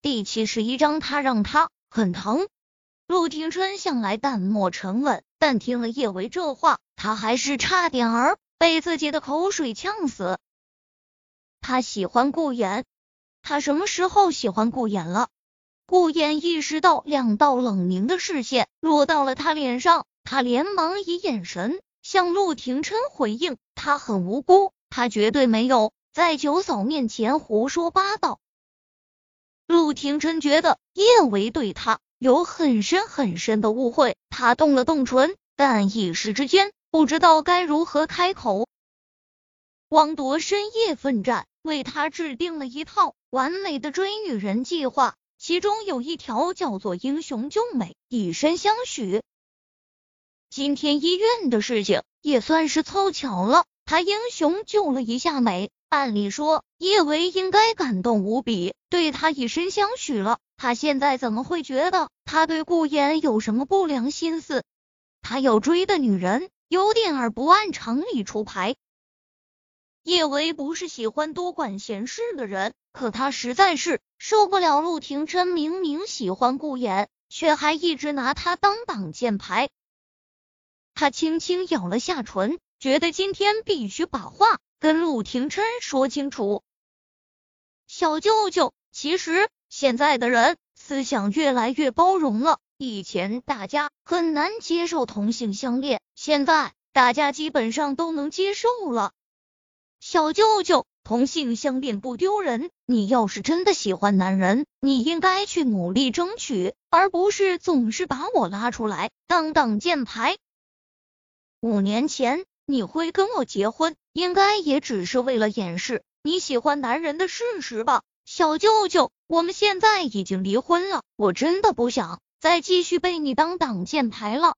第七十一章，他让他很疼。陆廷琛向来淡漠沉稳，但听了叶维这话，他还是差点儿被自己的口水呛死。他喜欢顾衍，他什么时候喜欢顾衍了？顾衍意识到两道冷凝的视线落到了他脸上，他连忙以眼神向陆廷琛回应：“他很无辜，他绝对没有在九嫂面前胡说八道。”陆廷琛觉得叶维对他有很深很深的误会，他动了动唇，但一时之间不知道该如何开口。汪铎深夜奋战，为他制定了一套完美的追女人计划，其中有一条叫做英雄救美，以身相许。今天医院的事情也算是凑巧了，他英雄救了一下美。按理说，叶维应该感动无比，对他以身相许了。他现在怎么会觉得他对顾言有什么不良心思？他要追的女人有点儿不按常理出牌。叶维不是喜欢多管闲事的人，可他实在是受不了陆廷琛明明喜欢顾言，却还一直拿他当挡箭牌。他轻轻咬了下唇，觉得今天必须把话。跟陆廷琛说清楚，小舅舅，其实现在的人思想越来越包容了。以前大家很难接受同性相恋，现在大家基本上都能接受了。小舅舅，同性相恋不丢人，你要是真的喜欢男人，你应该去努力争取，而不是总是把我拉出来当挡箭牌。五年前。你会跟我结婚，应该也只是为了掩饰你喜欢男人的事实吧？小舅舅，我们现在已经离婚了，我真的不想再继续被你当挡箭牌了。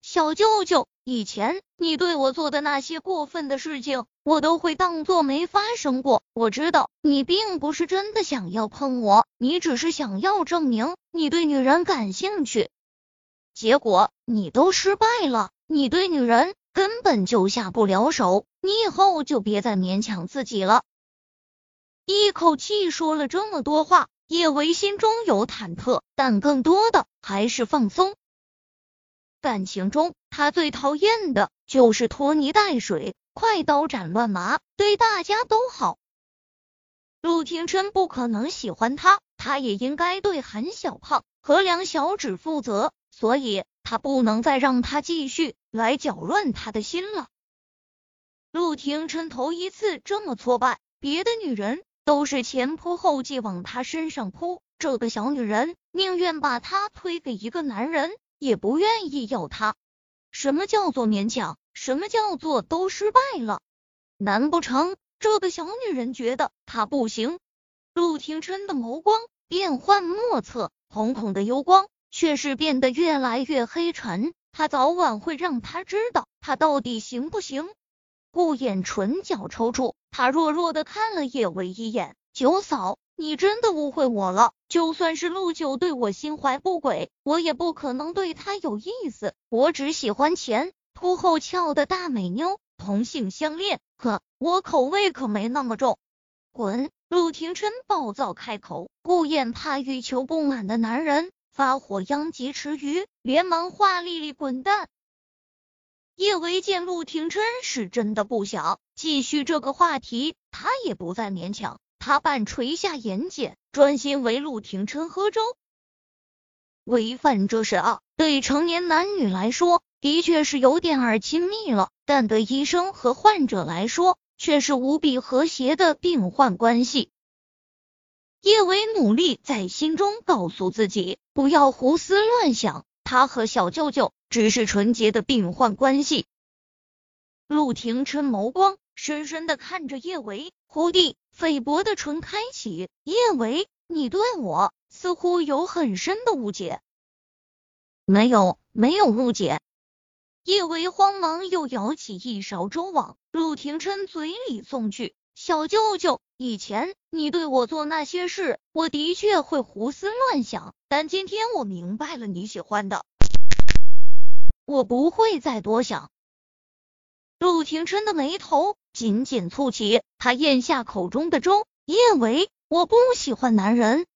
小舅舅，以前你对我做的那些过分的事情，我都会当做没发生过。我知道你并不是真的想要碰我，你只是想要证明你对女人感兴趣，结果你都失败了，你对女人。根本就下不了手，你以后就别再勉强自己了。一口气说了这么多话，叶维心中有忐忑，但更多的还是放松。感情中，他最讨厌的就是拖泥带水、快刀斩乱麻，对大家都好。陆廷琛不可能喜欢他，他也应该对韩小胖和梁小芷负责，所以他不能再让他继续。来搅乱他的心了。陆廷琛头一次这么挫败，别的女人都是前仆后继往他身上扑，这个小女人宁愿把他推给一个男人，也不愿意要他。什么叫做勉强？什么叫做都失败了？难不成这个小女人觉得他不行？陆廷琛的眸光变幻莫测，瞳孔的幽光却是变得越来越黑沉。他早晚会让他知道，他到底行不行。顾衍唇角抽搐，他弱弱的看了叶维一眼：“九嫂，你真的误会我了。就算是陆九对我心怀不轨，我也不可能对他有意思。我只喜欢前凸后翘的大美妞。同性相恋，可我口味可没那么重。”滚！陆廷琛暴躁开口。顾衍怕欲求不满的男人。发火殃及池鱼，连忙话丽丽滚蛋。叶维见陆廷琛是真的不想继续这个话题，他也不再勉强，他半垂下眼睑，专心为陆廷琛喝粥。违反这事啊，对成年男女来说的确是有点儿亲密了，但对医生和患者来说却是无比和谐的病患关系。叶维努力在心中告诉自己，不要胡思乱想，他和小舅舅只是纯洁的病患关系。陆廷琛眸光深深的看着叶维，忽地菲薄的唇开启。叶维，你对我似乎有很深的误解。没有，没有误解。叶维慌忙又舀起一勺粥往陆廷琛嘴里送去。小舅舅，以前你对我做那些事，我的确会胡思乱想。但今天我明白了你喜欢的，我不会再多想。陆廷琛的眉头紧紧蹙起，他咽下口中的粥。叶维，我不喜欢男人。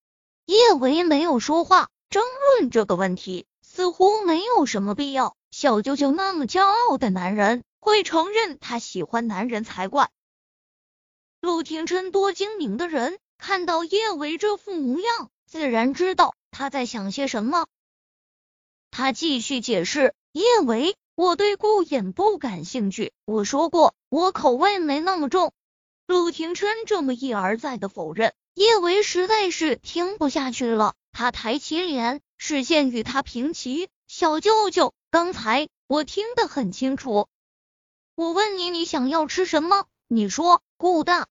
叶维没有说话，争论这个问题似乎没有什么必要。小舅舅那么骄傲的男人，会承认他喜欢男人才怪。陆廷琛多精明的人，看到叶维这副模样，自然知道他在想些什么。他继续解释：“叶维，我对顾衍不感兴趣。我说过，我口味没那么重。”陆廷琛这么一而再的否认。叶维实在是听不下去了，他抬起脸，视线与他平齐。小舅舅，刚才我听得很清楚，我问你，你想要吃什么？你说顾大。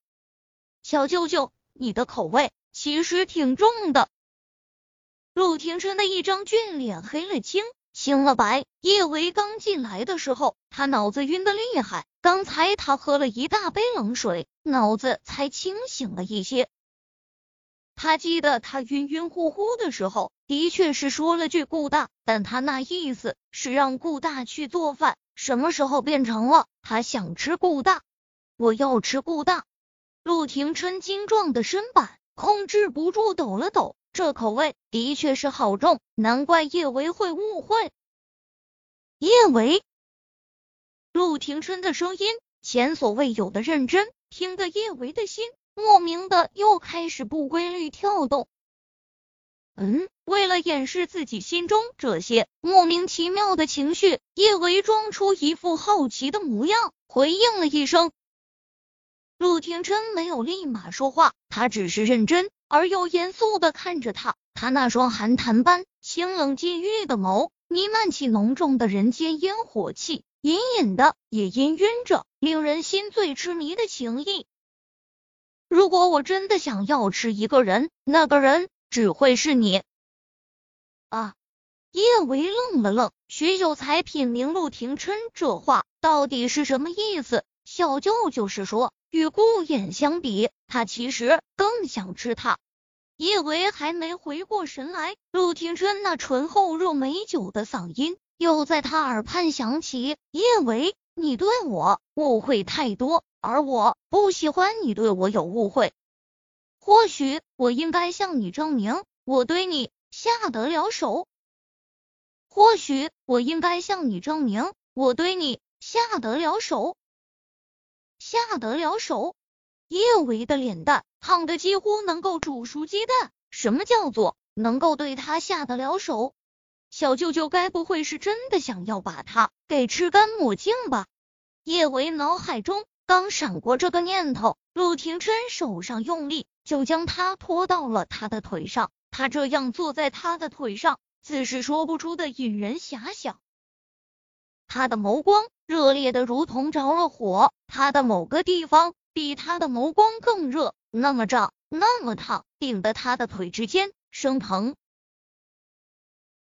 小舅舅，你的口味其实挺重的。陆廷琛的一张俊脸黑了青，青了白。叶维刚进来的时候，他脑子晕的厉害，刚才他喝了一大杯冷水，脑子才清醒了一些。他记得他晕晕乎乎的时候，的确是说了句顾大，但他那意思是让顾大去做饭。什么时候变成了他想吃顾大？我要吃顾大。陆廷琛精壮的身板控制不住抖了抖，这口味的确是好重，难怪叶维会误会。叶维，陆廷琛的声音前所未有的认真，听得叶维的心。莫名的又开始不规律跳动。嗯，为了掩饰自己心中这些莫名其妙的情绪，叶维装出一副好奇的模样，回应了一声。陆廷琛没有立马说话，他只是认真而又严肃的看着他，他那双寒潭般清冷禁欲的眸，弥漫起浓重的人间烟火气，隐隐的也氤氲着令人心醉痴迷的情意。如果我真的想要吃一个人，那个人只会是你。啊！叶维愣了愣，许久才品明陆廷琛这话到底是什么意思。小舅舅是说，与顾衍相比，他其实更想吃他。叶维还没回过神来，陆廷琛那醇厚若美酒的嗓音又在他耳畔响起：“叶维，你对我误会太多。”而我不喜欢你对我有误会，或许我应该向你证明我对你下得了手。或许我应该向你证明我对你下得了手，下得了手。叶维的脸蛋烫得几乎能够煮熟鸡蛋。什么叫做能够对他下得了手？小舅舅该不会是真的想要把他给吃干抹净吧？叶维脑海中。刚闪过这个念头，陆廷琛手上用力，就将他拖到了他的腿上。他这样坐在他的腿上，自是说不出的引人遐想。他的眸光热烈的如同着了火，他的某个地方比他的眸光更热，那么胀，那么烫，顶得他的腿之间生疼。